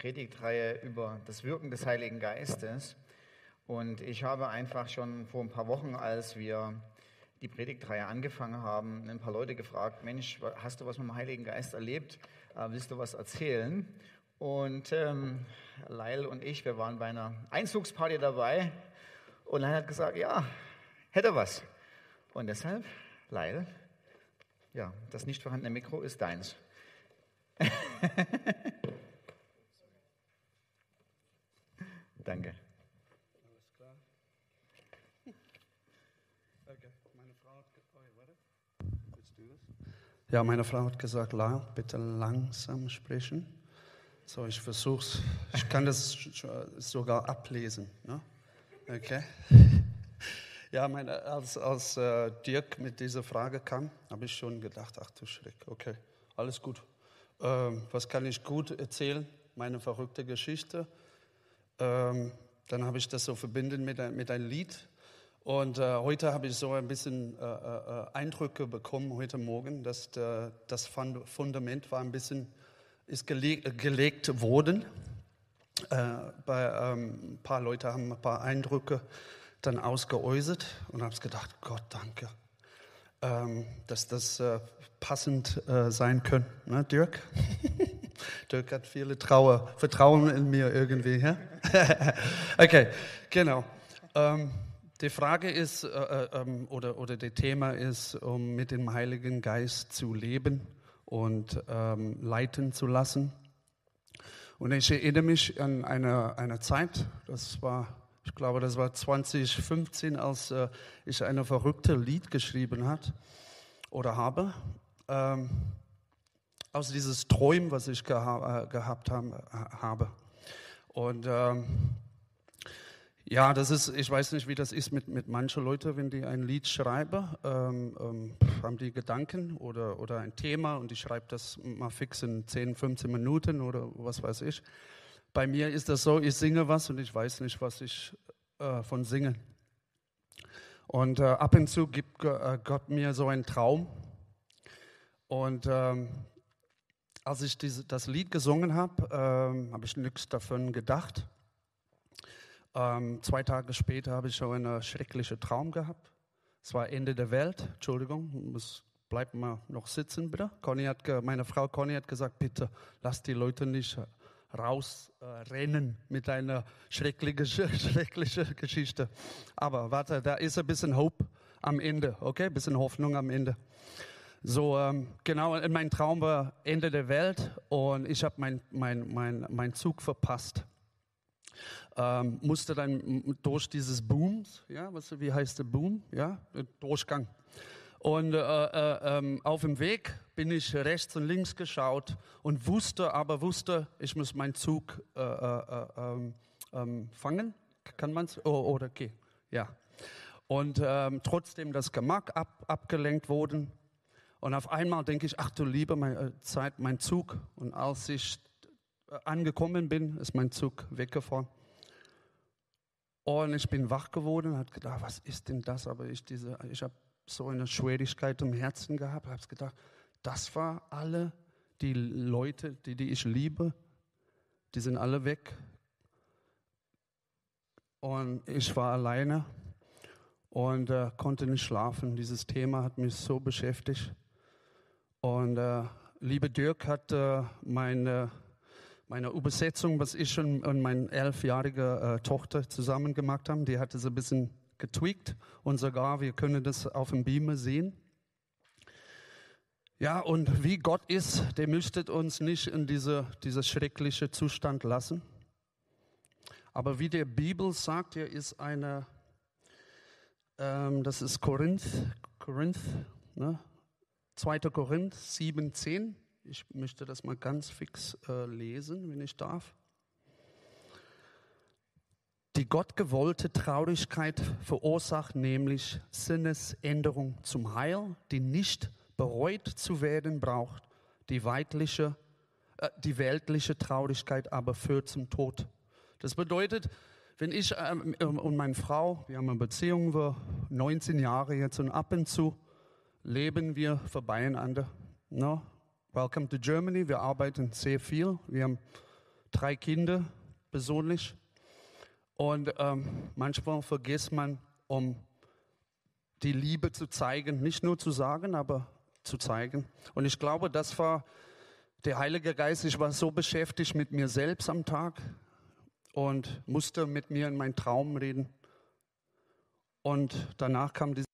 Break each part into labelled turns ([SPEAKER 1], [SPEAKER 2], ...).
[SPEAKER 1] Predigtreihe über das Wirken des Heiligen Geistes. Und ich habe einfach schon vor ein paar Wochen, als wir die Predigtreihe angefangen haben, ein paar Leute gefragt, Mensch, hast du was mit dem Heiligen Geist erlebt? Äh, willst du was erzählen? Und ähm, Leil und ich, wir waren bei einer Einzugsparty dabei. Und Leil hat gesagt, ja, hätte was. Und deshalb, Leil, ja, das nicht vorhandene Mikro ist deins. Danke.
[SPEAKER 2] Alles klar. Okay, meine Frau hat ge- oh, warte. Willst du das? Ja, meine Frau hat gesagt, La, bitte langsam sprechen. So, ich versuch's. Ich kann das sogar ablesen. Ne? Okay. Ja, meine, als, als äh, Dirk mit dieser Frage kam, habe ich schon gedacht, ach du Schreck, okay, alles gut. Ähm, was kann ich gut erzählen? Meine verrückte Geschichte. Ähm, dann habe ich das so verbinden mit, mit einem Lied. Und äh, heute habe ich so ein bisschen äh, äh, Eindrücke bekommen, heute Morgen, dass der, das Fund- Fundament war ein bisschen, ist gelegt, gelegt worden. Äh, bei, ähm, ein paar Leute haben ein paar Eindrücke dann ausgeäußert und habe gedacht, Gott, danke, ähm, dass das äh, passend äh, sein könnte, ne, Dirk? Dirk hat viele Trauer, Vertrauen in mir irgendwie. Ja? okay, genau. Ähm, die Frage ist, äh, äh, ähm, oder, oder das Thema ist, um mit dem Heiligen Geist zu leben und ähm, leiten zu lassen. Und ich erinnere mich an eine, eine Zeit, das war, ich glaube, das war 2015, als äh, ich eine verrückte Lied geschrieben hat oder habe. Ähm, aus dieses Träumen, was ich geha äh, gehabt haben, äh, habe. Und ähm, ja, das ist, ich weiß nicht, wie das ist mit, mit manchen Leuten, wenn die ein Lied schreiben, ähm, ähm, haben die Gedanken oder, oder ein Thema und ich schreibe das mal fix in 10, 15 Minuten oder was weiß ich. Bei mir ist das so, ich singe was und ich weiß nicht, was ich äh, von singe. Und äh, ab und zu gibt äh, Gott mir so einen Traum. Und ähm, als ich diese, das Lied gesungen habe, ähm, habe ich nichts davon gedacht. Ähm, zwei Tage später habe ich schon einen schrecklichen Traum gehabt. Es war Ende der Welt. Entschuldigung, muss, bleibt mal noch sitzen, bitte. Conny hat, meine Frau Conny hat gesagt, bitte lass die Leute nicht rausrennen äh, rennen mit einer schrecklichen, schrecklichen Geschichte. Aber warte, da ist ein bisschen Hope am Ende, okay? Ein bisschen Hoffnung am Ende. So, ähm, genau, in meinem Traum war Ende der Welt und ich habe meinen mein, mein, mein Zug verpasst. Ähm, musste dann durch dieses Booms, ja, was, wie heißt der Boom? Ja, äh, Durchgang. Und äh, äh, ähm, auf dem Weg bin ich rechts und links geschaut und wusste, aber wusste, ich muss meinen Zug äh, äh, äh, ähm, ähm, fangen. Kann man es? Oh, oder okay, ja. Und ähm, trotzdem das Gemacht ab, abgelenkt wurden. Und auf einmal denke ich, ach du liebe meine äh, Zeit, mein Zug. Und als ich äh, angekommen bin, ist mein Zug weggefahren. Und ich bin wach geworden und habe gedacht, was ist denn das? Aber ich, ich habe so eine Schwierigkeit im Herzen gehabt, habe gedacht, das war alle die Leute, die, die ich liebe, die sind alle weg. Und ich war alleine und äh, konnte nicht schlafen. Dieses Thema hat mich so beschäftigt. Und äh, liebe Dirk hat äh, meine, meine Übersetzung, was ich und meine elfjährige äh, Tochter zusammen gemacht haben, die hatte so ein bisschen getweakt und sogar, wir können das auf dem Beamer sehen. Ja, und wie Gott ist, der möchte uns nicht in diese, dieser schreckliche Zustand lassen. Aber wie der Bibel sagt, er ist eine, ähm, das ist Korinth, Korinth, ne? 2. Korinth 7,10.
[SPEAKER 3] Ich möchte das mal ganz fix äh, lesen, wenn ich darf. Die gottgewollte Traurigkeit verursacht nämlich Sinnesänderung zum Heil, die nicht bereut zu werden braucht. Die, weitliche, äh, die weltliche Traurigkeit aber führt zum Tod. Das bedeutet, wenn ich ähm, und meine Frau, wir haben eine Beziehung, wir 19 Jahre jetzt und ab und zu leben wir vorbeieinander. No? Welcome to Germany. Wir arbeiten sehr viel. Wir haben drei Kinder persönlich. Und ähm, manchmal vergisst man, um die Liebe zu zeigen, nicht nur zu sagen, aber zu zeigen. Und ich glaube, das war der Heilige Geist. Ich war so beschäftigt mit mir selbst am Tag und musste mit mir in meinen Traum reden. Und danach kam diese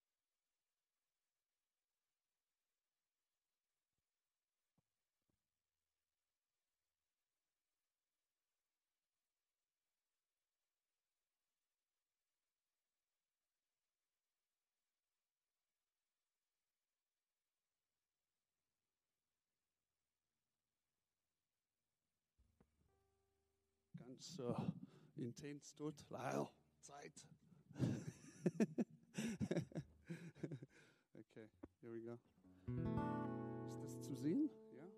[SPEAKER 3] ganz äh, intens tut. Wow, Zeit. okay, here we go. Ist das zu sehen? Ja?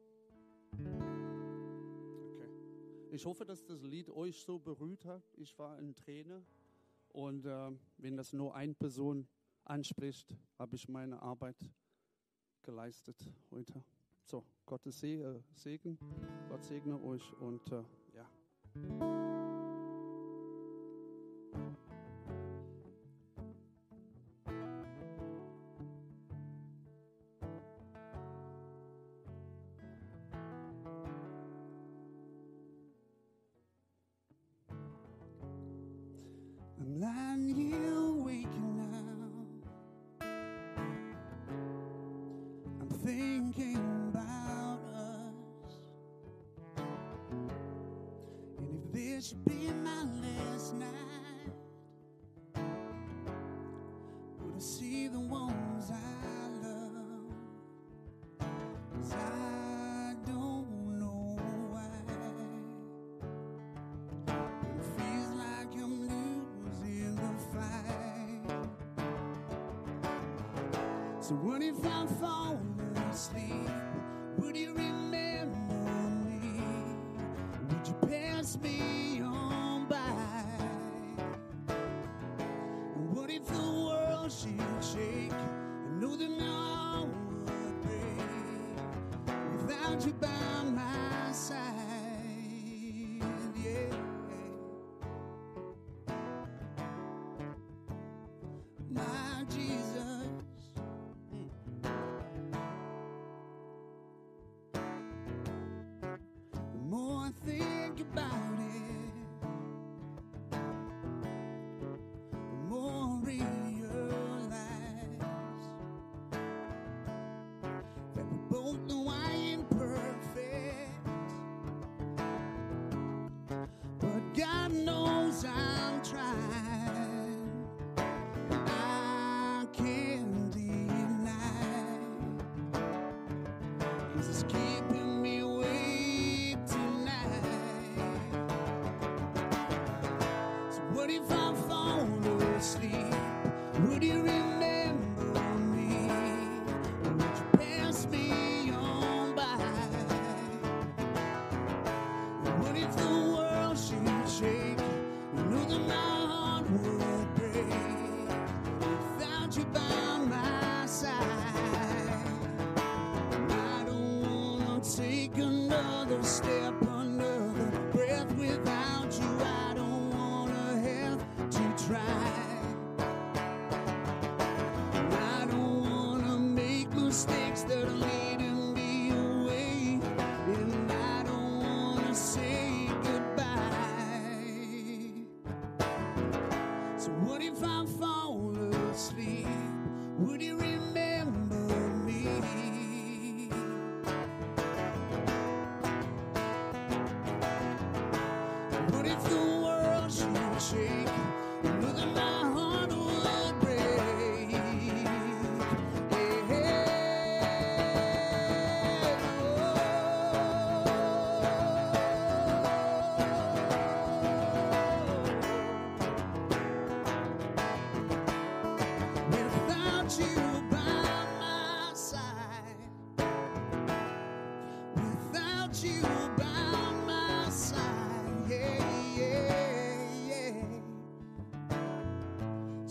[SPEAKER 3] Okay. Ich hoffe, dass das Lied euch so berührt hat. Ich war in Träne und äh, wenn das nur eine Person anspricht, habe ich meine Arbeit geleistet heute. So, Gottes äh, Segen, Gott segne euch und äh, ja. So you by step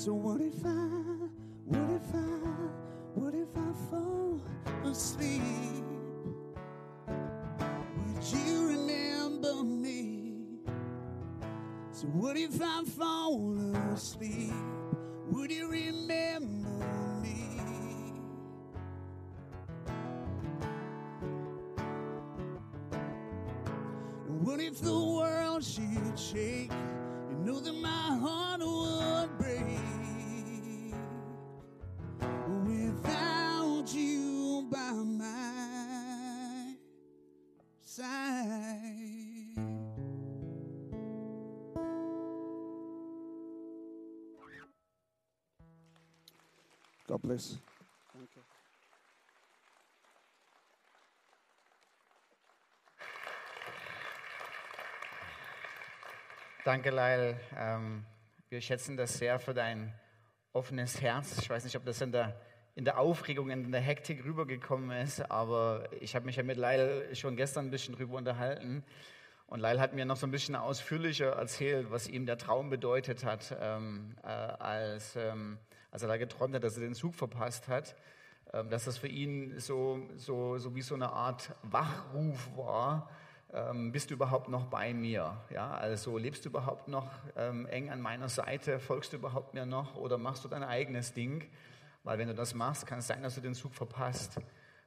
[SPEAKER 3] So what if I, what if I, what if I fall asleep? Would you remember me? So what if I fall asleep? Would you remember me? What if the world should shake? God bless.
[SPEAKER 1] Danke, Leil. Ähm, wir schätzen das sehr für dein offenes Herz. Ich weiß nicht, ob das in der, in der Aufregung, in der Hektik rübergekommen ist, aber ich habe mich ja mit Leil schon gestern ein bisschen drüber unterhalten. Und Leil hat mir noch so ein bisschen ausführlicher erzählt, was ihm der Traum bedeutet hat, ähm, äh, als, ähm, als er da geträumt hat, dass er den Zug verpasst hat. Ähm, dass das für ihn so, so, so wie so eine Art Wachruf war. Ähm, bist du überhaupt noch bei mir? Ja, also lebst du überhaupt noch ähm, eng an meiner Seite? Folgst du überhaupt mir noch oder machst du dein eigenes Ding? Weil wenn du das machst, kann es sein, dass du den Zug verpasst.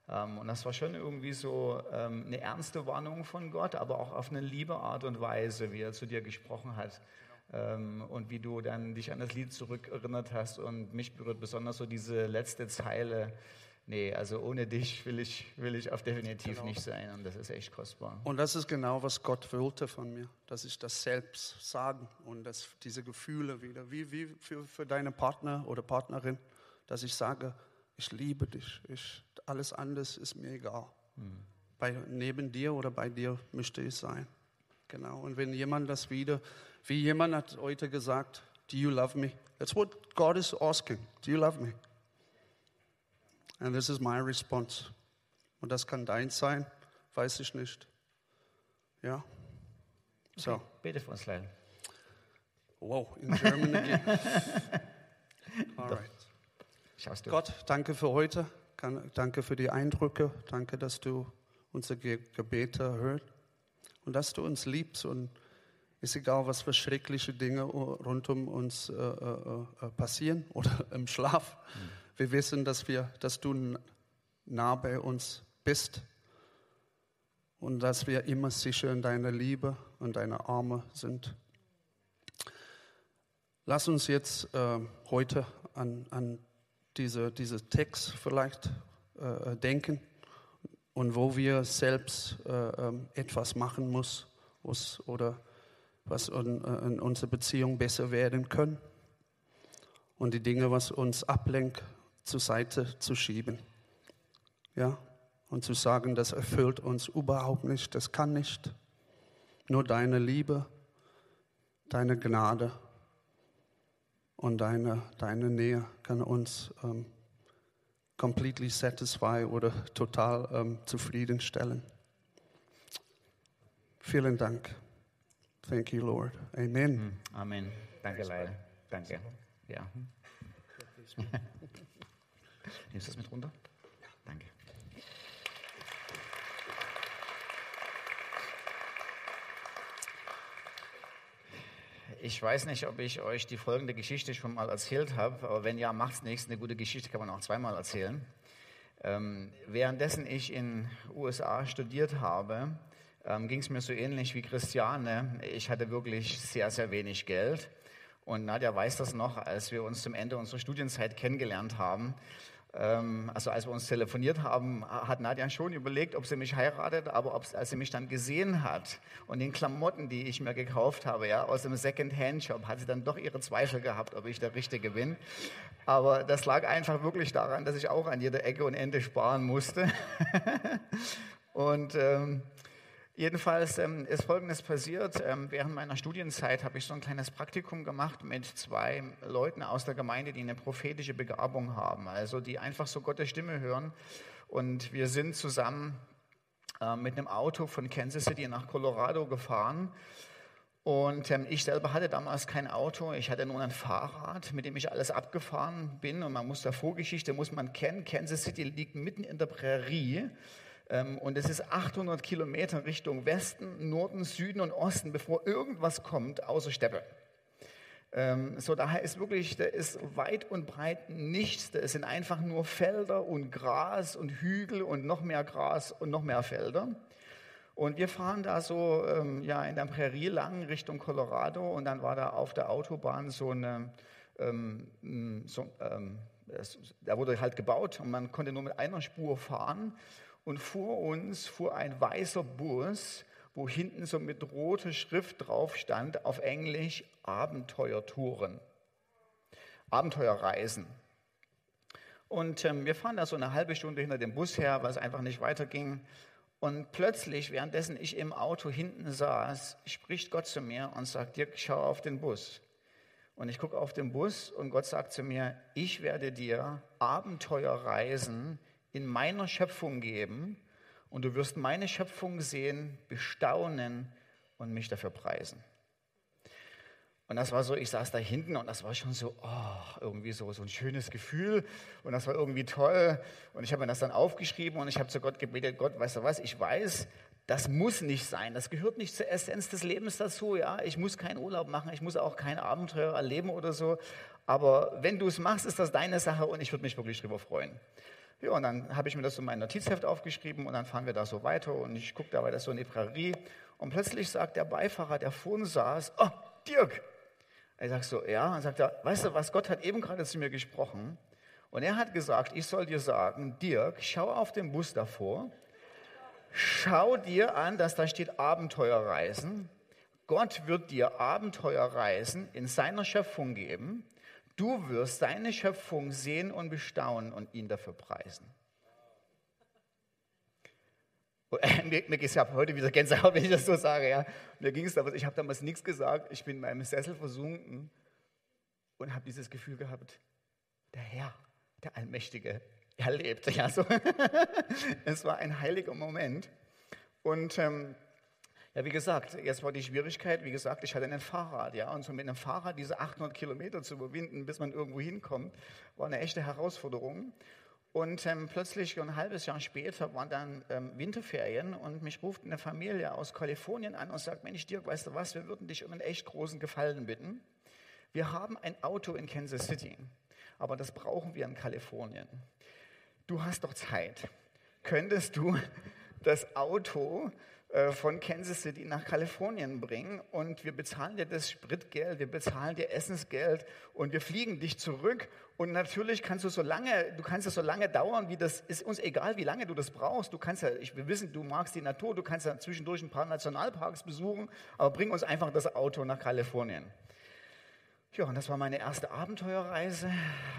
[SPEAKER 1] Ähm, und das war schon irgendwie so ähm, eine ernste Warnung von Gott, aber auch auf eine liebe Art und Weise, wie er zu dir gesprochen hat. Ähm, und wie du dann dich an das Lied zurückerinnert hast. Und mich berührt besonders so diese letzte Zeile. Nee, also ohne dich will ich, will ich auf definitiv
[SPEAKER 2] Genau.
[SPEAKER 1] nicht sein. Und das ist echt kostbar.
[SPEAKER 2] Und das ist genau, was Gott wollte von mir, dass ich das selbst sagen und dass diese Gefühle wieder, wie, wie für, für deine Partner oder Partnerin, dass ich sage, ich liebe dich, ich, alles andere ist mir egal. Bei, neben dir oder bei dir möchte ich sein. Genau. Und wenn jemand das wieder, wie jemand hat heute gesagt, do you love me? That's what God is asking. Do you love me? And this is my response. Und das kann dein sein, weiß ich nicht. Ja? So,
[SPEAKER 1] Bete für uns, Leil.
[SPEAKER 2] wow, in German again. All right.
[SPEAKER 1] Schaust du?
[SPEAKER 2] Gott, danke für heute. Danke für die Eindrücke. Danke, dass du unsere Ge Gebete hörst und dass du uns liebst. Und ist egal, was für schreckliche Dinge rund um uns äh, äh, äh, passieren oder im Schlaf. Wir wissen, dass, wir, dass du nah bei uns bist und dass wir immer sicher in deiner Liebe und deiner Arme sind. Lass uns jetzt äh, heute an, an diese, diese Text vielleicht äh, denken und wo wir selbst äh, ähm, etwas machen muss was, oder was in, äh, in unserer Beziehung besser werden können und die Dinge, was uns ablenkt, zur Seite zu schieben. Ja? Und zu sagen, das erfüllt uns überhaupt nicht, das kann nicht. Nur deine Liebe, deine Gnade und deine, deine Nähe kann uns ähm, completely satisfy oder total ähm, zufriedenstellen. Vielen Dank. Thank you, Lord. Amen.
[SPEAKER 1] Amen. Danke, Leil. Danke. Ja. Nimmst du das mit runter? Danke. Ich weiß nicht, ob ich euch die folgende Geschichte schon mal erzählt habe, aber wenn ja, macht's nichts. Eine gute Geschichte kann man auch zweimal erzählen. Ähm, währenddessen ich in USA studiert habe, ähm, ging es mir so ähnlich wie Christiane. Ich hatte wirklich sehr, sehr wenig Geld. Und Nadja weiß das noch, als wir uns zum Ende unserer Studienzeit kennengelernt haben. Ähm, also als wir uns telefoniert haben, hat Nadja schon überlegt, ob sie mich heiratet, aber ob, als sie mich dann gesehen hat und den Klamotten, die ich mir gekauft habe, ja, aus dem Second-Hand-Shop, hat sie dann doch ihre Zweifel gehabt, ob ich der Richtige bin. Aber das lag einfach wirklich daran, dass ich auch an jeder Ecke und Ende sparen musste. und ähm, Jedenfalls ähm, ist Folgendes passiert. Ähm, während meiner Studienzeit habe ich so ein kleines Praktikum gemacht mit zwei Leuten aus der Gemeinde, die eine prophetische Begabung haben, also die einfach so Gottes Stimme hören. Und wir sind zusammen äh, mit einem Auto von Kansas City nach Colorado gefahren. Und ähm, ich selber hatte damals kein Auto, ich hatte nur ein Fahrrad, mit dem ich alles abgefahren bin. Und man muss der Vorgeschichte, muss man kennen, Kansas City liegt mitten in der Prärie. Ähm, und es ist 800 Kilometer Richtung Westen, Norden, Süden und Osten, bevor irgendwas kommt, außer Steppe. Ähm, so daher ist wirklich, da ist weit und breit nichts. Da sind einfach nur Felder und Gras und Hügel und noch mehr Gras und noch mehr Felder. Und wir fahren da so ähm, ja, in der Prärie lang Richtung Colorado und dann war da auf der Autobahn so eine, ähm, so, ähm, da wurde halt gebaut und man konnte nur mit einer Spur fahren. Und vor uns fuhr ein weißer Bus, wo hinten so mit roter Schrift drauf stand, auf Englisch Abenteuertouren, Abenteuerreisen. Und ähm, wir fahren da so eine halbe Stunde hinter dem Bus her, weil es einfach nicht weiterging. Und plötzlich, währenddessen ich im Auto hinten saß, spricht Gott zu mir und sagt, Dirk, schau auf den Bus. Und ich gucke auf den Bus und Gott sagt zu mir, ich werde dir Abenteuerreisen in meiner Schöpfung geben und du wirst meine Schöpfung sehen, bestaunen und mich dafür preisen. Und das war so, ich saß da hinten und das war schon so, oh, irgendwie so, so ein schönes Gefühl und das war irgendwie toll. Und ich habe mir das dann aufgeschrieben und ich habe zu Gott gebetet, Gott, weißt du was, ich weiß, das muss nicht sein, das gehört nicht zur Essenz des Lebens dazu, ja. Ich muss keinen Urlaub machen, ich muss auch kein Abenteuer erleben oder so. Aber wenn du es machst, ist das deine Sache und ich würde mich wirklich darüber freuen. Ja, und dann habe ich mir das in mein Notizheft aufgeschrieben und dann fahren wir da so weiter und ich gucke dabei das so in die Prärie und plötzlich sagt der Beifahrer, der vorne saß, oh, Dirk, ich sage so, ja. Dann sagt er, weißt du was, Gott hat eben gerade zu mir gesprochen. Und er hat gesagt, ich soll dir sagen, Dirk, schau auf den Bus davor. Schau dir an, dass da steht Abenteuerreisen. Gott wird dir Abenteuerreisen in seiner Schöpfung geben. Du wirst seine Schöpfung sehen und bestaunen und ihn dafür preisen. Äh, mir, mir ich habe heute wieder Gänsehaut, wenn ich das so sage. Ja. Mir ging es damals, ich habe damals nichts gesagt, ich bin in meinem Sessel versunken und habe dieses Gefühl gehabt, der Herr, der Allmächtige, er lebt. Ja, so. es war ein heiliger Moment. Und ähm, ja, wie gesagt, jetzt war die Schwierigkeit, wie gesagt, ich hatte ein Fahrrad, ja, und so mit einem Fahrrad diese 800 Kilometer zu überwinden, bis man irgendwo hinkommt, war eine echte Herausforderung. Und ähm, plötzlich, ein halbes Jahr später, waren dann ähm, Winterferien und mich ruft eine Familie aus Kalifornien an und sagt, Mensch, Dirk, weißt du was, wir würden dich um einen echt großen Gefallen bitten. Wir haben ein Auto in Kansas City, aber das brauchen wir in Kalifornien. Du hast doch Zeit. Könntest du das Auto von Kansas City nach Kalifornien bringen und wir bezahlen dir das Spritgeld, wir bezahlen dir Essensgeld und wir fliegen dich zurück und natürlich kannst du so lange, du kannst es so lange dauern, wie das ist uns egal, wie lange du das brauchst. Du kannst ja, ich, wir wissen, du magst die Natur, du kannst ja zwischendurch ein paar Nationalparks besuchen, aber bring uns einfach das Auto nach Kalifornien. Ja, und das war meine erste Abenteuerreise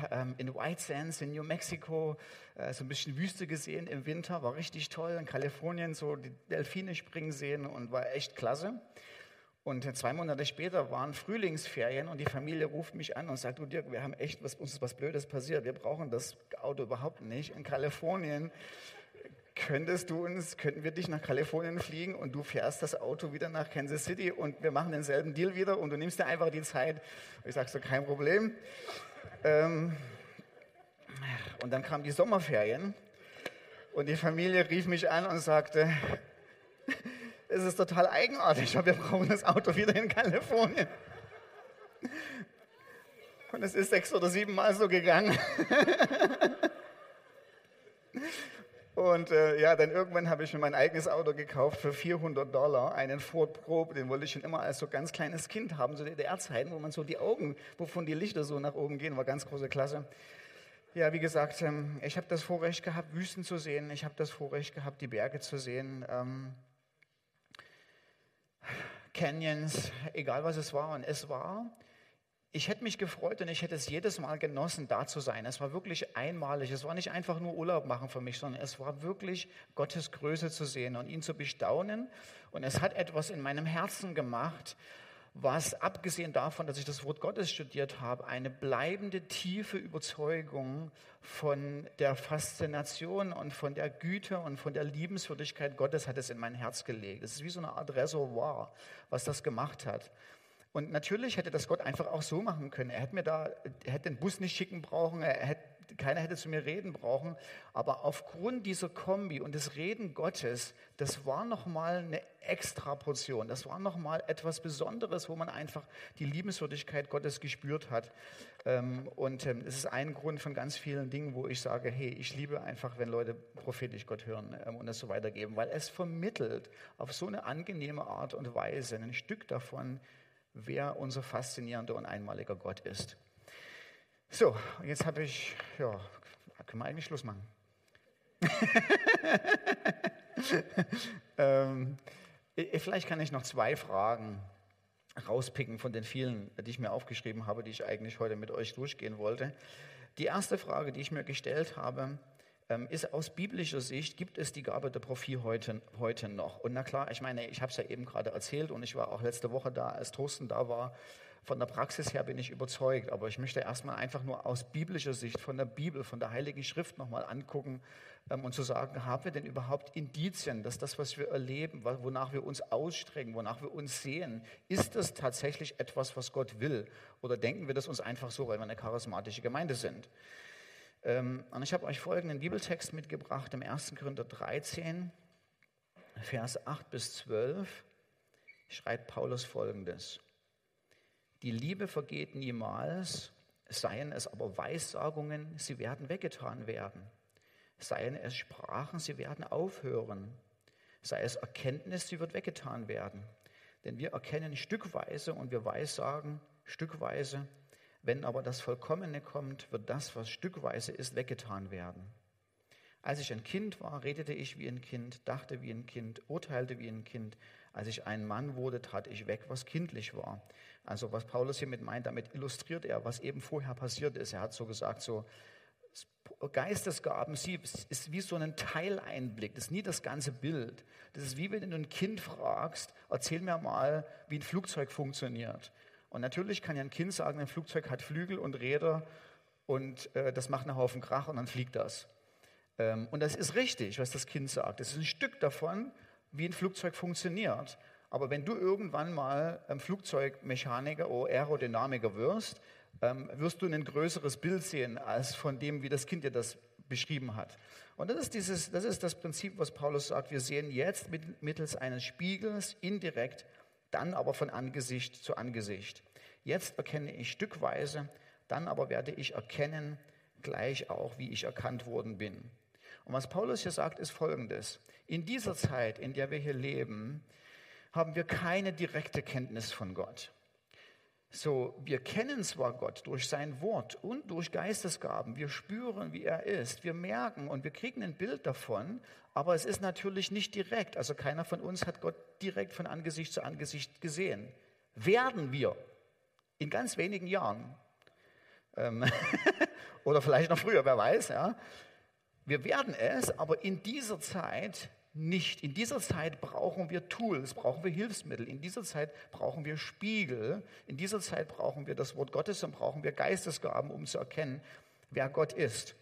[SPEAKER 1] ähm, in White Sands in New Mexico. Äh, so ein bisschen Wüste gesehen im Winter, war richtig toll. In Kalifornien so die Delfine springen sehen und war echt klasse. Und zwei Monate später waren Frühlingsferien und die Familie ruft mich an und sagt, du Dirk, wir haben echt, was, uns ist was Blödes passiert. Wir brauchen das Auto überhaupt nicht. In Kalifornien könntest du uns, könnten wir dich nach Kalifornien fliegen und du fährst das Auto wieder nach Kansas City und wir machen denselben Deal wieder und du nimmst dir einfach die Zeit. Ich sage so, kein Problem. Ähm, und dann kamen die Sommerferien und die Familie rief mich an und sagte, es ist total eigenartig, aber wir brauchen das Auto wieder in Kalifornien. Und es ist sechs oder sieben Mal so gegangen. Und äh, ja, dann irgendwann habe ich mir mein eigenes Auto gekauft für 400 Dollar, einen Ford Probe, den wollte ich schon immer als so ganz kleines Kind haben, so DDR-Zeiten, wo man so die Augen, wovon die Lichter so nach oben gehen, war ganz große Klasse. Ja, wie gesagt, ähm, ich habe das Vorrecht gehabt, Wüsten zu sehen, ich habe das Vorrecht gehabt, die Berge zu sehen, ähm, Canyons, egal was es war. Und es war ich hätte mich gefreut und ich hätte es jedes Mal genossen, da zu sein. Es war wirklich einmalig. Es war nicht einfach nur Urlaub machen für mich, sondern es war wirklich Gottes Größe zu sehen und ihn zu bestaunen. Und es hat etwas in meinem Herzen gemacht, was abgesehen davon, dass ich das Wort Gottes studiert habe, eine bleibende tiefe Überzeugung von der Faszination und von der Güte und von der Liebenswürdigkeit Gottes hat es in mein Herz gelegt. Es ist wie so eine Art Reservoir, was das gemacht hat. Und natürlich hätte das Gott einfach auch so machen können. Er hätte mir da, er hätte den Bus nicht schicken brauchen, er hätte, keiner hätte zu mir reden brauchen. Aber aufgrund dieser Kombi und des Reden Gottes, das war nochmal eine extra Portion. Das war nochmal etwas Besonderes, wo man einfach die Liebenswürdigkeit Gottes gespürt hat. Ähm, und ähm, es ist ein Grund von ganz vielen Dingen, wo ich sage, hey, ich liebe einfach, wenn Leute prophetisch Gott hören ähm, und das so weitergeben, weil es vermittelt auf so eine angenehme Art und Weise ein Stück davon, wer unser faszinierender und einmaliger Gott ist. So, jetzt habe ich, ja, können wir eigentlich Schluss machen. ähm, vielleicht kann ich noch zwei Fragen rauspicken von den vielen, die ich mir aufgeschrieben habe, die ich eigentlich heute mit euch durchgehen wollte. Die erste Frage, die ich mir gestellt habe, ist aus biblischer Sicht, gibt es die Gabe der Prophet heute, heute noch? Und na klar, ich meine, ich habe es ja eben gerade erzählt und ich war auch letzte Woche da, als Thorsten da war. Von der Praxis her bin ich überzeugt, aber ich möchte erstmal einfach nur aus biblischer Sicht, von der Bibel, von der Heiligen Schrift nochmal angucken ähm, und zu sagen, haben wir denn überhaupt Indizien, dass das, was wir erleben, wonach wir uns ausstrecken, wonach wir uns sehen, ist das tatsächlich etwas, was Gott will? Oder denken wir das uns einfach so, weil wir eine charismatische Gemeinde sind? Ähm, und ich habe euch folgenden Bibeltext mitgebracht im 1. Korinther 13, Vers 8 bis 12, schreibt Paulus folgendes. Die Liebe vergeht niemals, seien es aber Weissagungen, sie werden weggetan werden. Seien es Sprachen, sie werden aufhören. Sei es Erkenntnis, sie wird weggetan werden. Denn wir erkennen stückweise und wir weissagen stückweise. Wenn aber das Vollkommene kommt, wird das, was stückweise ist, weggetan werden. Als ich ein Kind war, redete ich wie ein Kind, dachte wie ein Kind, urteilte wie ein Kind. Als ich ein Mann wurde, tat ich weg, was kindlich war. Also was Paulus hiermit meint, damit illustriert er, was eben vorher passiert ist. Er hat so gesagt, so Geistesgaben ist wie so ein Teileinblick, das ist nie das ganze Bild. Das ist wie wenn du ein Kind fragst, erzähl mir mal, wie ein Flugzeug funktioniert. Und natürlich kann ja ein Kind sagen, ein Flugzeug hat Flügel und Räder und äh, das macht einen Haufen Krach und dann fliegt das. Ähm, und das ist richtig, was das Kind sagt. Das ist ein Stück davon, wie ein Flugzeug funktioniert. Aber wenn du irgendwann mal ähm, Flugzeugmechaniker oder Aerodynamiker wirst, ähm, wirst du ein größeres Bild sehen als von dem, wie das Kind dir das beschrieben hat. Und das ist, dieses, das ist das Prinzip, was Paulus sagt. Wir sehen jetzt mittels eines Spiegels indirekt dann aber von Angesicht zu Angesicht. Jetzt erkenne ich stückweise, dann aber werde ich erkennen, gleich auch, wie ich erkannt worden bin. Und was Paulus hier sagt, ist Folgendes. In dieser Zeit, in der wir hier leben, haben wir keine direkte Kenntnis von Gott. So, wir kennen zwar Gott durch sein Wort und durch Geistesgaben, wir spüren, wie er ist, wir merken und wir kriegen ein Bild davon, aber es ist natürlich nicht direkt. Also keiner von uns hat Gott direkt von Angesicht zu Angesicht gesehen. Werden wir in ganz wenigen Jahren. Ähm Oder vielleicht noch früher, wer weiß. Ja. Wir werden es, aber in dieser Zeit nicht. In dieser Zeit brauchen wir Tools, brauchen wir Hilfsmittel. In dieser Zeit brauchen wir Spiegel. In dieser Zeit brauchen wir das Wort Gottes und brauchen wir Geistesgaben, um zu erkennen, wer Gott ist.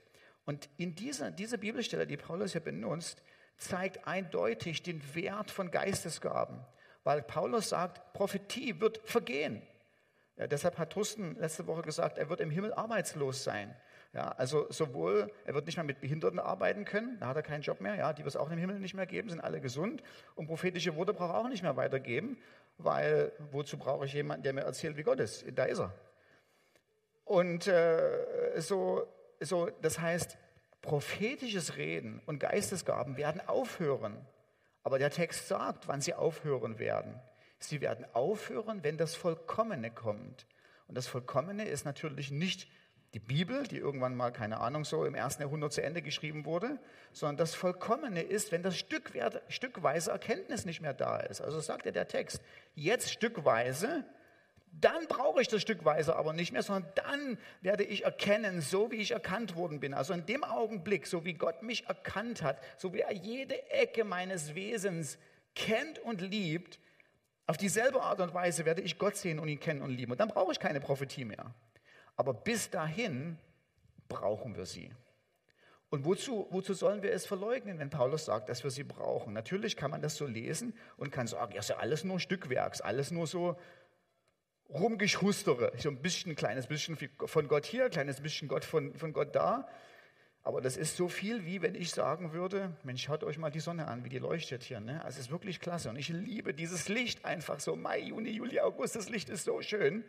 [SPEAKER 1] Und in dieser, dieser Bibelstelle, die Paulus hier benutzt, zeigt eindeutig den Wert von Geistesgaben. Weil Paulus sagt, Prophetie wird vergehen. Ja, deshalb hat Thorsten letzte Woche gesagt, er wird im Himmel arbeitslos sein. Ja, also sowohl, er wird nicht mehr mit Behinderten arbeiten können, da hat er keinen Job mehr, ja, die wird es auch im Himmel nicht mehr geben, sind alle gesund. Und prophetische Worte braucht er auch nicht mehr weitergeben, weil wozu brauche ich jemanden, der mir erzählt, wie Gott ist? Da ist er. Und äh, so, so, das heißt, prophetisches Reden und Geistesgaben werden aufhören. Aber der Text sagt, wann sie aufhören werden. Sie werden aufhören, wenn das Vollkommene kommt. Und das Vollkommene ist natürlich nicht die Bibel, die irgendwann mal, keine Ahnung, so im ersten Jahrhundert zu Ende geschrieben wurde, sondern das Vollkommene ist, wenn das stückweise Erkenntnis nicht mehr da ist. Also sagt ja der Text, jetzt stückweise, dann brauche ich das stückweise aber nicht mehr, sondern dann werde ich erkennen, so wie ich erkannt worden bin. Also in dem Augenblick, so wie Gott mich erkannt hat, so wie er jede Ecke meines Wesens kennt und liebt, Auf dieselbe Art und Weise werde ich Gott sehen und ihn kennen und lieben. Und dann brauche ich keine Prophetie mehr. Aber bis dahin brauchen wir sie. Und wozu, wozu sollen wir es verleugnen, wenn Paulus sagt, dass wir sie brauchen? Natürlich kann man das so lesen und kann sagen, ja, ist ja alles nur Stückwerks, alles nur so rumgeschustere, so ein bisschen, ein kleines bisschen von Gott hier, ein kleines bisschen Gott von, von Gott da. Aber das ist so viel, wie wenn ich sagen würde, Mensch, schaut euch mal die Sonne an, wie die leuchtet hier. Ne? Also es ist wirklich klasse. Und ich liebe dieses Licht einfach so. Mai, Juni, Juli, August, das Licht ist so schön.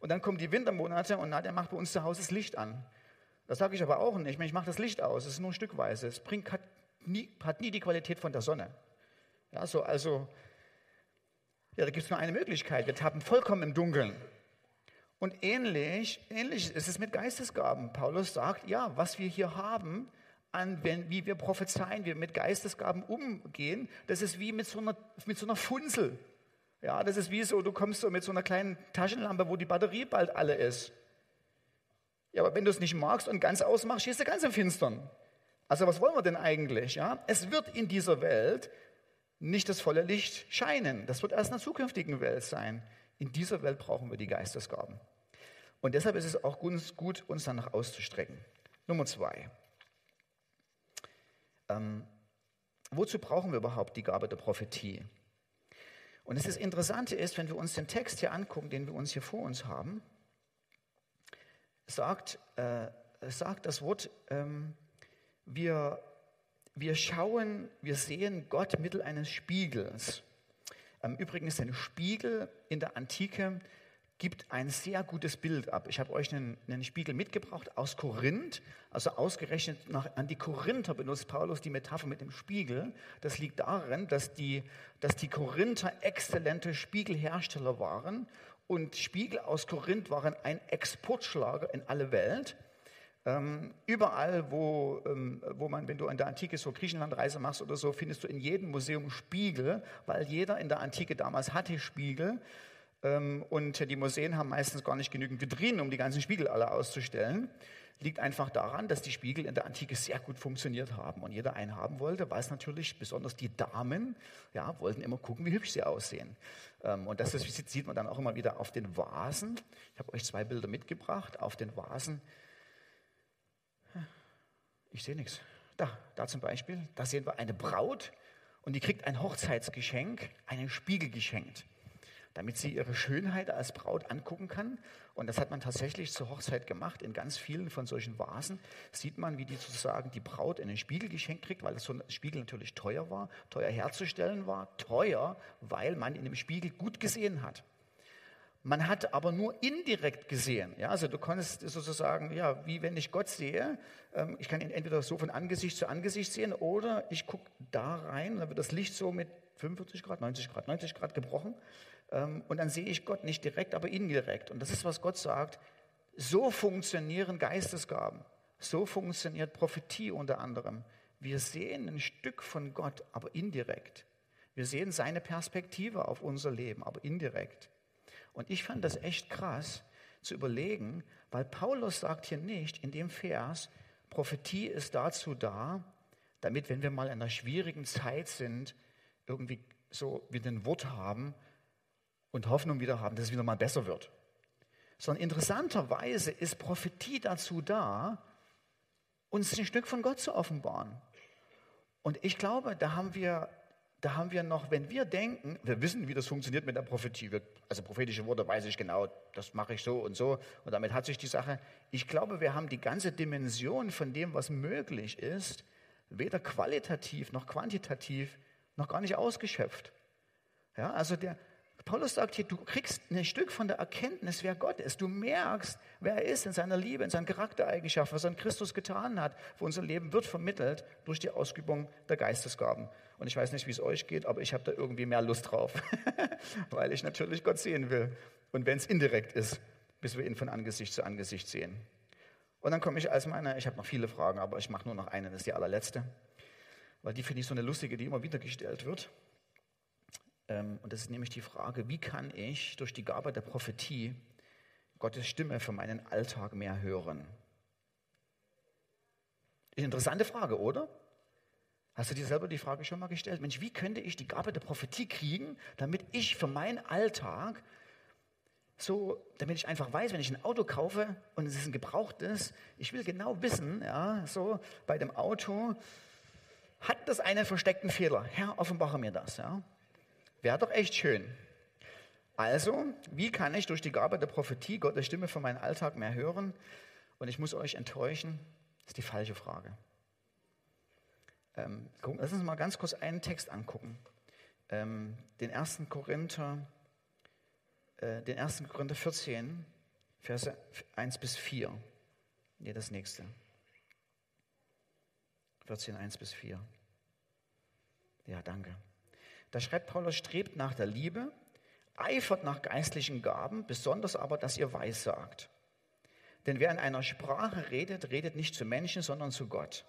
[SPEAKER 1] Und dann kommen die Wintermonate und Nadja macht bei uns zu Hause das Licht an. Das sage ich aber auch nicht. Ich mache das Licht aus. Es ist nur stückweise. Es bringt, hat, nie, hat nie die Qualität von der Sonne. Ja, so, also, ja, da gibt es nur eine Möglichkeit. Wir tappen vollkommen im Dunkeln. Und ähnlich, ähnlich ist es mit Geistesgaben. Paulus sagt, ja, was wir hier haben, an, wenn, wie wir prophezeien, wie wir mit Geistesgaben umgehen, das ist wie mit so einer, mit so einer Funzel. Ja, das ist wie so, du kommst so mit so einer kleinen Taschenlampe, wo die Batterie bald alle ist. Ja, aber wenn du es nicht magst und ganz ausmachst, stehst du ganz im Finstern. Also was wollen wir denn eigentlich? Ja? Es wird in dieser Welt nicht das volle Licht scheinen. Das wird erst in der zukünftigen Welt sein. In dieser Welt brauchen wir die Geistesgaben. Und deshalb ist es auch gut, uns danach auszustrecken. Nummer zwei. Ähm, wozu brauchen wir überhaupt die Gabe der Prophetie? Und das Interessante ist, wenn wir uns den Text hier angucken, den wir uns hier vor uns haben, sagt, äh, sagt das Wort, ähm, wir, wir schauen, wir sehen Gott mittel eines Spiegels. Ähm, übrigens, ein Spiegel in der Antike gibt ein sehr gutes Bild ab. Ich habe euch einen, einen, Spiegel mitgebracht aus Korinth, also ausgerechnet nach, an die Korinther benutzt Paulus die Metapher mit dem Spiegel. Das liegt darin, dass die, dass die Korinther exzellente Spiegelhersteller waren und Spiegel aus Korinth waren ein Exportschlager in alle Welt. Ähm, überall, wo, ähm, wo man, wenn du in der Antike so Griechenlandreise machst oder so, findest du in jedem Museum Spiegel, weil jeder in der Antike damals hatte Spiegel. Ähm, und die Museen haben meistens gar nicht genügend Vitrinen, um die ganzen Spiegel alle auszustellen. Liegt einfach daran, dass die Spiegel in der Antike sehr gut funktioniert haben und jeder einen haben wollte, weil es natürlich besonders die Damen ja, wollten immer gucken, wie hübsch sie aussehen. Ähm, und das ist, sieht man dann auch immer wieder auf den Vasen. Ich habe euch zwei Bilder mitgebracht. Auf den Vasen ich sehe nichts. Da, da zum Beispiel, da sehen wir eine Braut und die kriegt ein Hochzeitsgeschenk, einen Spiegel geschenkt, damit sie ihre Schönheit als Braut angucken kann. Und das hat man tatsächlich zur Hochzeit gemacht. In ganz vielen von solchen Vasen sieht man, wie die sozusagen die Braut einen Spiegel geschenkt kriegt, weil so ein Spiegel natürlich teuer war, teuer herzustellen war, teuer, weil man in dem Spiegel gut gesehen hat. Man hat aber nur indirekt gesehen. Ja, also du konntest sozusagen, ja, wie wenn ich Gott sehe, ähm, ich kann ihn entweder so von Angesicht zu Angesicht sehen oder ich gucke da rein, dann wird das Licht so mit 45 Grad, 90 Grad, 90 Grad gebrochen und dann sehe ich Gott nicht direkt, aber indirekt. Und das ist, was Gott sagt. So funktionieren Geistesgaben. So funktioniert Prophetie unter anderem. Wir sehen ein Stück von Gott, aber indirekt. Wir sehen seine Perspektive auf unser Leben, aber indirekt. Und ich fand das echt krass zu überlegen, weil Paulus sagt hier nicht in dem Vers, Prophetie ist dazu da, damit, wenn wir mal in einer schwierigen Zeit sind, irgendwie so wieder ein Wort haben und Hoffnung wieder haben, dass es wieder mal besser wird. Sondern interessanterweise ist Prophetie dazu da, uns ein Stück von Gott zu offenbaren. Und ich glaube, da haben wir da haben wir noch, wenn wir denken, wir wissen, wie das funktioniert mit der Prophetie, also prophetische Worte weiß ich genau, das mache ich so und so und damit hat sich die Sache, ich glaube, wir haben die ganze Dimension von dem, was möglich ist, weder qualitativ noch quantitativ noch gar nicht ausgeschöpft. Ja, also der, Paulus sagt hier, du kriegst ein Stück von der Erkenntnis, wer Gott ist. Du merkst, wer er ist in seiner Liebe, in seinen Charaktereigenschaften, was er in Christus getan hat. Für unser Leben wird vermittelt durch die Ausübung der Geistesgaben. Und ich weiß nicht, wie es euch geht, aber ich habe da irgendwie mehr Lust drauf, weil ich natürlich Gott sehen will. Und wenn es indirekt ist, bis wir ihn von Angesicht zu Angesicht sehen. Und dann komme ich als meine, ich habe noch viele Fragen, aber ich mache nur noch eine, das ist die allerletzte, weil die finde ich so eine lustige, die immer wieder gestellt wird. Ähm, und das ist nämlich die Frage, wie kann ich durch die Gabe der Prophetie Gottes Stimme für meinen Alltag mehr hören? Interessante Frage, oder? Hast du dir selber die Frage schon mal gestellt? Mensch, wie könnte ich die Gabe der Prophetie kriegen, damit ich für meinen Alltag so, damit ich einfach weiß, wenn ich ein Auto kaufe und es ist ein gebrauchtes, ich will genau wissen, ja, so bei dem Auto, hat das einen versteckten Fehler? Herr, offenbare mir das, ja. Wäre doch echt schön. Also, wie kann ich durch die Gabe der Prophetie Gottes Stimme für meinen Alltag mehr hören? Und ich muss euch enttäuschen, das ist die falsche Frage. Ähm, lass uns mal ganz kurz einen Text angucken. Ähm, den 1. Korinther, äh, den 1. Korinther 14, Verse 1 bis 4. Nee, das nächste. 14, 1 bis 4. Ja, danke. Da schreibt Paulus, strebt nach der Liebe, eifert nach geistlichen Gaben, besonders aber, dass ihr weissagt. Denn wer in einer Sprache redet, redet nicht zu Menschen, sondern zu Gott.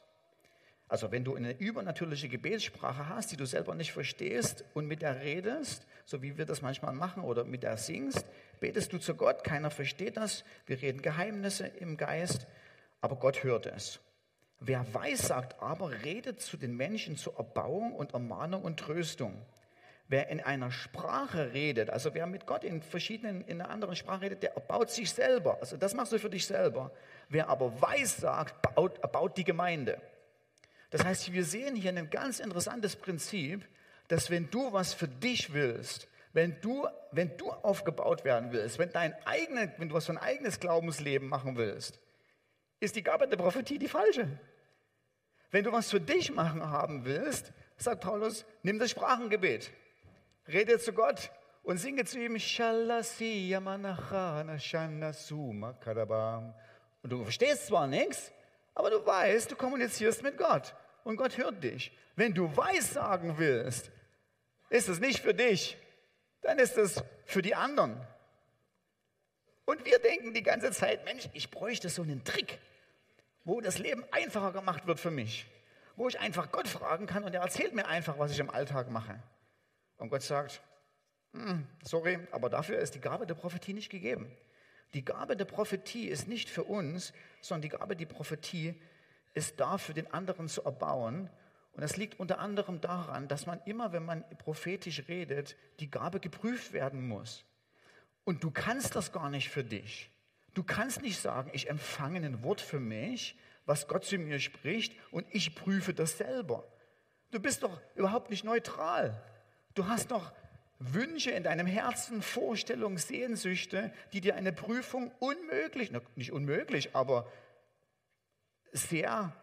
[SPEAKER 1] Also wenn du eine übernatürliche Gebetssprache hast, die du selber nicht verstehst und mit der redest, so wie wir das manchmal machen oder mit der singst, betest du zu Gott, keiner versteht das, wir reden Geheimnisse im Geist, aber Gott hört es. Wer weiß sagt aber, redet zu den Menschen zur Erbauung und Ermahnung und Tröstung. Wer in einer Sprache redet, also wer mit Gott in verschiedenen, in einer anderen Sprache redet, der erbaut sich selber. Also das machst du für dich selber. Wer aber weiß sagt, baut, erbaut die Gemeinde. Das heißt, wir sehen hier ein ganz interessantes Prinzip, dass wenn du was für dich willst, wenn du, wenn du aufgebaut werden willst, wenn, dein eigene, wenn du was für ein eigenes Glaubensleben machen willst, ist die Gabe der Prophetie die falsche. Wenn du was für dich machen haben willst, sagt Paulus, nimm das Sprachengebet. Rede zu Gott und singe zu ihm, und du verstehst zwar nichts, aber du weißt, du kommunizierst mit Gott und Gott hört dich. Wenn du weiß sagen willst, ist es nicht für dich, dann ist es für die anderen. Und wir denken die ganze Zeit, Mensch, ich bräuchte so einen Trick, wo das Leben einfacher gemacht wird für mich, wo ich einfach Gott fragen kann und er erzählt mir einfach, was ich im Alltag mache. Und Gott sagt, hm, sorry, aber dafür ist die Gabe der Prophetie nicht gegeben. Die Gabe der Prophetie ist nicht für uns, sondern die Gabe der Prophetie ist da, für den anderen zu erbauen. Und das liegt unter anderem daran, dass man immer, wenn man prophetisch redet, die Gabe geprüft werden muss. Und du kannst das gar nicht für dich. Du kannst nicht sagen, ich empfange ein Wort für mich, was Gott zu mir spricht, und ich prüfe das selber. Du bist doch überhaupt nicht neutral. Du hast doch Wünsche in deinem Herzen, Vorstellungen, Sehnsüchte, die dir eine Prüfung unmöglich, nicht unmöglich, aber sehr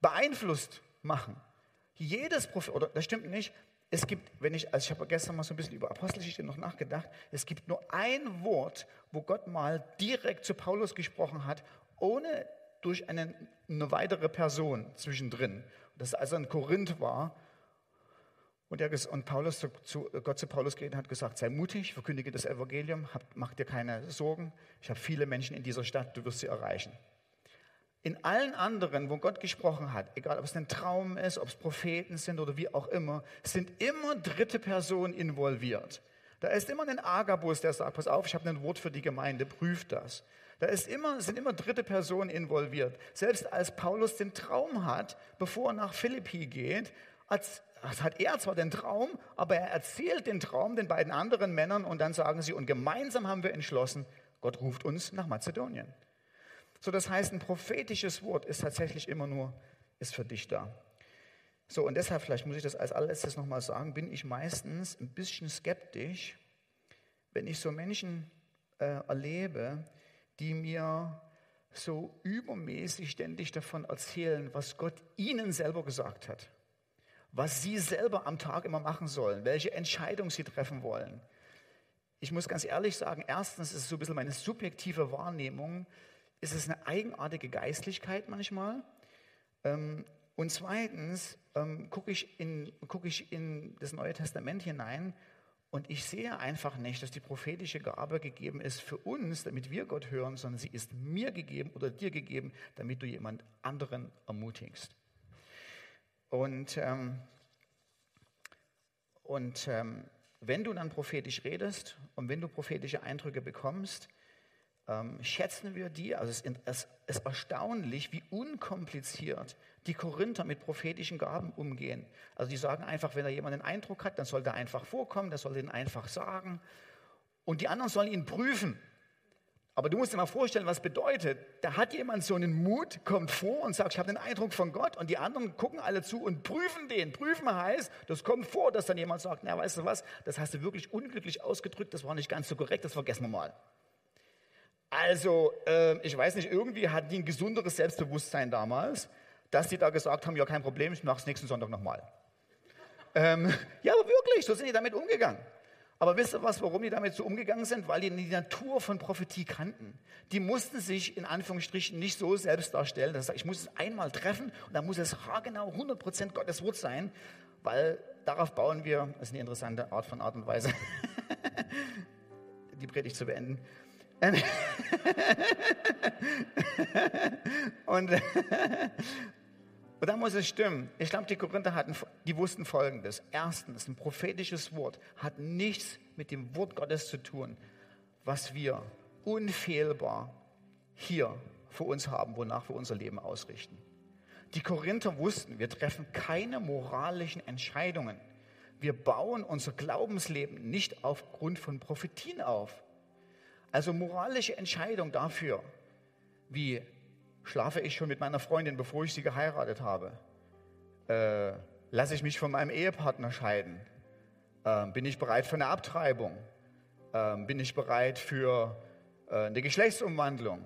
[SPEAKER 1] beeinflusst machen. Jedes Prophet, oder das stimmt nicht, es gibt, wenn ich, also ich habe gestern mal so ein bisschen über Apostelgeschichte noch nachgedacht, es gibt nur ein Wort, wo Gott mal direkt zu Paulus gesprochen hat, ohne durch eine, eine weitere Person zwischendrin. Das also ein Korinth war, und, er, und Paulus zu, zu, Gott zu Paulus und hat gesagt, sei mutig, verkündige das Evangelium, hab, mach dir keine Sorgen. Ich habe viele Menschen in dieser Stadt, du wirst sie erreichen. In allen anderen, wo Gott gesprochen hat, egal ob es ein Traum ist, ob es Propheten sind oder wie auch immer, sind immer dritte Personen involviert. Da ist immer ein Agabus, der sagt, pass auf, ich habe ein Wort für die Gemeinde, prüft das. Da ist immer, sind immer dritte Personen involviert. Selbst als Paulus den Traum hat, bevor er nach Philippi geht, als, hat er zwar den Traum, aber er erzählt den Traum den beiden anderen Männern und dann sagen sie, und gemeinsam haben wir entschlossen, Gott ruft uns nach Mazedonien. So, das heißt, ein prophetisches Wort ist tatsächlich immer nur, ist für dich da. So, und deshalb, vielleicht muss ich das als allerletztes nochmal sagen, bin ich meistens ein bisschen skeptisch, wenn ich so Menschen äh, erlebe, die mir so übermäßig ständig davon erzählen, was Gott ihnen selber gesagt hat was sie selber am Tag immer machen sollen, welche Entscheidung sie treffen wollen. Ich muss ganz ehrlich sagen, erstens ist es so ein bisschen meine subjektive Wahrnehmung, ist es eine eigenartige Geistlichkeit manchmal. Ähm, und zweitens ähm, gucke ich, in, guck ich in das Neue Testament hinein und ich sehe einfach nicht, dass die prophetische Gabe gegeben ist für uns, damit wir Gott hören, sondern sie ist mir gegeben oder dir gegeben, damit du jemand anderen ermutigst. Und, ähm, und ähm, wenn du dann prophetisch redest und wenn du prophetische Eindrücke bekommst, ähm, schätzen wir die, also es ist, es ist erstaunlich, wie unkompliziert die Korinther mit prophetischen Gaben umgehen. Also die sagen einfach, wenn da jemand einen Eindruck hat, dann soll der einfach vorkommen, der soll den einfach sagen und die anderen sollen ihn prüfen. Aber du musst dir mal vorstellen, was bedeutet, da hat jemand so einen Mut, kommt vor und sagt, ich habe den Eindruck von Gott und die anderen gucken alle zu und prüfen den. Prüfen heißt, das kommt vor, dass dann jemand sagt, na weißt du was, das hast du wirklich unglücklich ausgedrückt, das war nicht ganz so korrekt, das vergessen wir mal. Also, äh, ich weiß nicht, irgendwie hatten die ein gesunderes Selbstbewusstsein damals, dass die da gesagt haben, ja kein Problem, ich mache es nächsten Sonntag nochmal. ähm, ja, aber wirklich, so sind die damit umgegangen. Aber wisst ihr was, warum die damit so umgegangen sind? Weil die die Natur von Prophetie kannten. Die mussten sich in Anführungsstrichen nicht so selbst darstellen, dass ich muss es einmal treffen und dann muss es haargenau 100% Gottes Wort sein, weil darauf bauen wir, das ist eine interessante Art von Art und Weise, die Predigt zu beenden. und, und da muss es stimmen. Ich glaube, die Korinther hatten, die wussten Folgendes. Erstens, ein prophetisches Wort hat nichts mit dem Wort Gottes zu tun, was wir unfehlbar hier vor uns haben, wonach wir unser Leben ausrichten. Die Korinther wussten, wir treffen keine moralischen Entscheidungen. Wir bauen unser Glaubensleben nicht aufgrund von Prophetien auf. Also moralische Entscheidung dafür, wie schlafe ich schon mit meiner Freundin, bevor ich sie geheiratet habe? Äh, lasse ich mich von meinem Ehepartner scheiden? Äh, bin ich bereit für eine Abtreibung? Äh, bin ich bereit für äh, eine Geschlechtsumwandlung?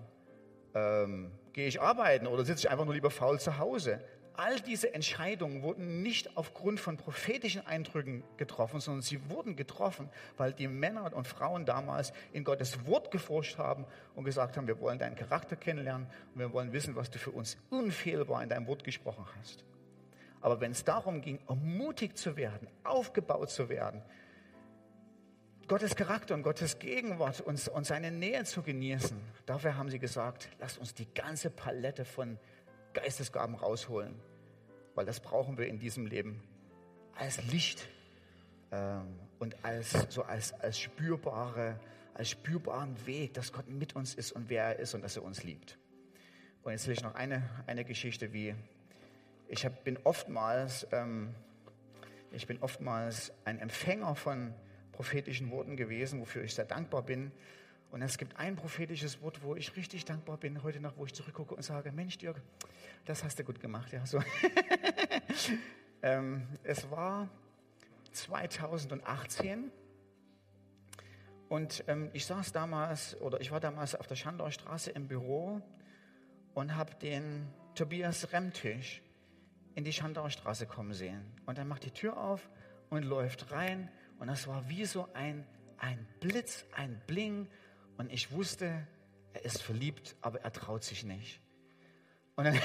[SPEAKER 1] Ähm, gehe ich arbeiten oder sitze ich einfach nur lieber faul zu Hause? All diese Entscheidungen wurden nicht aufgrund von prophetischen Eindrücken getroffen, sondern sie wurden getroffen, weil die Männer und Frauen damals in Gottes Wort geforscht haben und gesagt haben, wir wollen deinen Charakter kennenlernen und wir wollen wissen, was du für uns unfehlbar in deinem Wort gesprochen hast. Aber wenn es darum ging, ermutigt zu werden, aufgebaut zu werden, Gottes Charakter und Gottes Gegenwart und, und seine Nähe zu genießen, dafür haben sie gesagt, lasst uns die ganze Palette von Geistesgaben rausholen, weil das brauchen wir in diesem Leben als Licht ähm, und als, so als, als, spürbare, als spürbaren Weg, dass Gott mit uns ist und wer er ist und dass er uns liebt. Und jetzt will ich noch eine, eine Geschichte, wie ich hab, bin oftmals, ähm, ich bin oftmals ein Empfänger von prophetischen Worten gewesen, wofür ich sehr dankbar bin. Und es gibt ein prophetisches Wort, wo ich richtig dankbar bin heute noch, wo ich zurückgucke und sage, Mensch Dirk, das hast du gut gemacht. Ja, so. ähm, es war 2018 und ähm, ich saß damals, oder ich war damals auf der Schandauer Straße im Büro und habe den Tobias Remtisch in die Schandauer Straße kommen sehen. Und er macht die Tür auf und läuft rein und das war wie so ein, ein Blitz, ein Bling und ich wusste, er ist verliebt, aber er traut sich nicht. Und dann,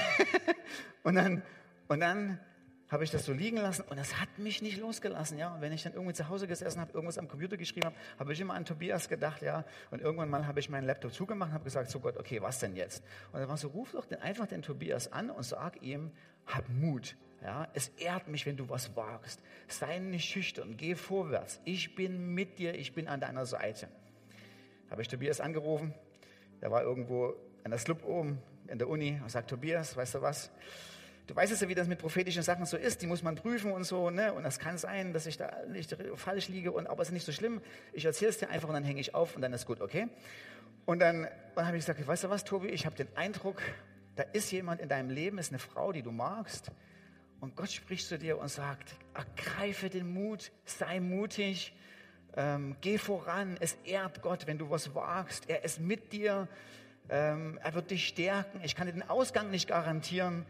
[SPEAKER 1] und dann, und dann habe ich das so liegen lassen und das hat mich nicht losgelassen, ja. Und wenn ich dann irgendwie zu Hause gesessen habe, irgendwas am Computer geschrieben habe, habe ich immer an Tobias gedacht, ja. Und irgendwann mal habe ich meinen Laptop zugemacht und habe gesagt, so Gott, okay, was denn jetzt? Und dann war so, ruf doch den, einfach den Tobias an und sag ihm, hab Mut, ja. Es ehrt mich, wenn du was wagst. Sei nicht schüchtern, geh vorwärts. Ich bin mit dir, ich bin an deiner Seite. Habe ich Tobias angerufen, der war irgendwo an der Slub oben in der Uni und sagt, Tobias, weißt du was? Du weißt es ja, wie das mit prophetischen Sachen so ist, die muss man prüfen und so, ne? Und das kann sein, dass ich da nicht falsch liege, und, aber es ist nicht so schlimm. Ich erzähle es dir einfach und dann hänge ich auf und dann ist gut, okay? Und dann, dann habe ich gesagt, weißt du was, Tobi, ich habe den Eindruck, da ist jemand in deinem Leben, ist eine Frau, die du magst. Und Gott spricht zu dir und sagt, ergreife den Mut, sei mutig, ähm, geh voran. Es ehrt Gott, wenn du was wagst. Er ist mit dir. Ähm, er wird dich stärken. Ich kann dir den Ausgang nicht garantieren,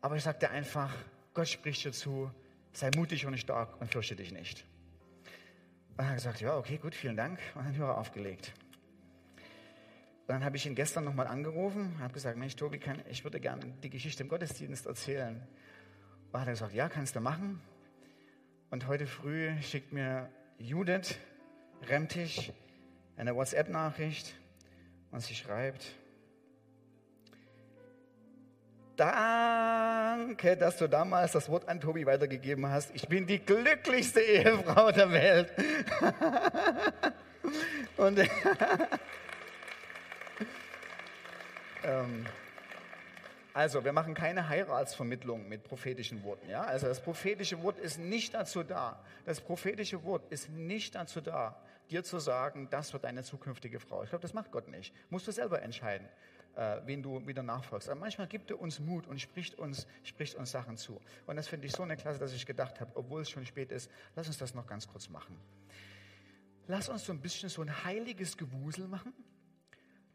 [SPEAKER 1] aber ich sage dir einfach, Gott spricht dir zu, sei mutig und stark und fürchte dich nicht. Und er hat gesagt, ja, okay, gut, vielen Dank. Und dann Hörer aufgelegt. Dann habe ich ihn gestern nochmal angerufen und habe gesagt, Mensch, Tobi, kann, ich würde gerne die Geschichte im Gottesdienst erzählen. Und hat er gesagt, ja, kannst du machen. Und heute früh schickt mir Judith Remtig eine WhatsApp-Nachricht und sie schreibt, Danke, dass du damals das Wort an Tobi weitergegeben hast. Ich bin die glücklichste Ehefrau der Welt. und, Ähm, also, wir machen keine Heiratsvermittlung mit prophetischen Worten. Ja? Also, das prophetische Wort ist nicht dazu da. Das prophetische Wort ist nicht dazu da, dir zu sagen, das wird deine zukünftige Frau. Ich glaube, das macht Gott nicht. Musst du selber entscheiden, äh, wen du wieder nachfolgst. Aber manchmal gibt er uns Mut und spricht uns, spricht uns Sachen zu. Und das finde ich so eine Klasse, dass ich gedacht habe, obwohl es schon spät ist, lass uns das noch ganz kurz machen. Lass uns so ein bisschen so ein heiliges Gewusel machen,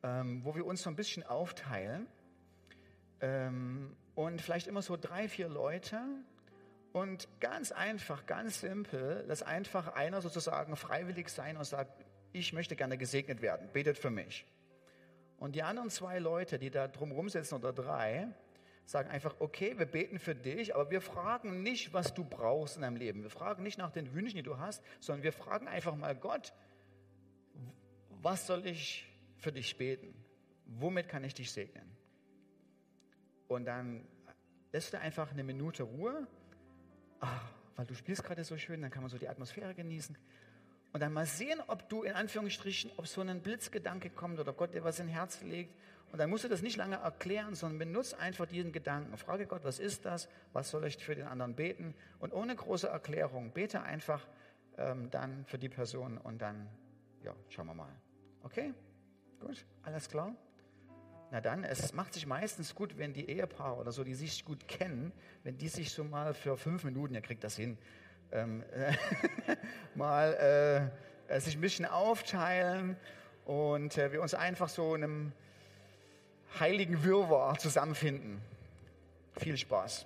[SPEAKER 1] ähm, wo wir uns so ein bisschen aufteilen ähm, und vielleicht immer so drei, vier Leute und ganz einfach, ganz simpel, dass einfach einer sozusagen freiwillig sein und sagt, ich möchte gerne gesegnet werden, betet für mich. Und die anderen zwei Leute, die da drumherum sitzen oder drei, sagen einfach, okay, wir beten für dich, aber wir fragen nicht, was du brauchst in deinem Leben. Wir fragen nicht nach den Wünschen, die du hast, sondern wir fragen einfach mal Gott, was soll ich für dich beten? Womit kann ich dich segnen? Und dann lässt du einfach eine Minute Ruhe, ah, weil du spielst gerade so schön, dann kann man so die Atmosphäre genießen. Und dann mal sehen, ob du in Anführungsstrichen, ob so ein Blitzgedanke kommt oder ob Gott dir was in Herz legt. Und dann musst du das nicht lange erklären, sondern benutze einfach diesen Gedanken. Frage Gott, was ist das? Was soll ich für den anderen beten? Und ohne große Erklärung, bete einfach ähm, dann für die Person und dann, ja, schauen wir mal. Okay? Gut? Alles klar? Na dann, es macht sich meistens gut, wenn die Ehepaare oder so, die sich gut kennen, wenn die sich so mal für fünf Minuten, ihr kriegt das hin, ähm, äh, mal äh, sich ein bisschen aufteilen und äh, wir uns einfach so in einem heiligen Wirrwarr zusammenfinden. Viel Spaß.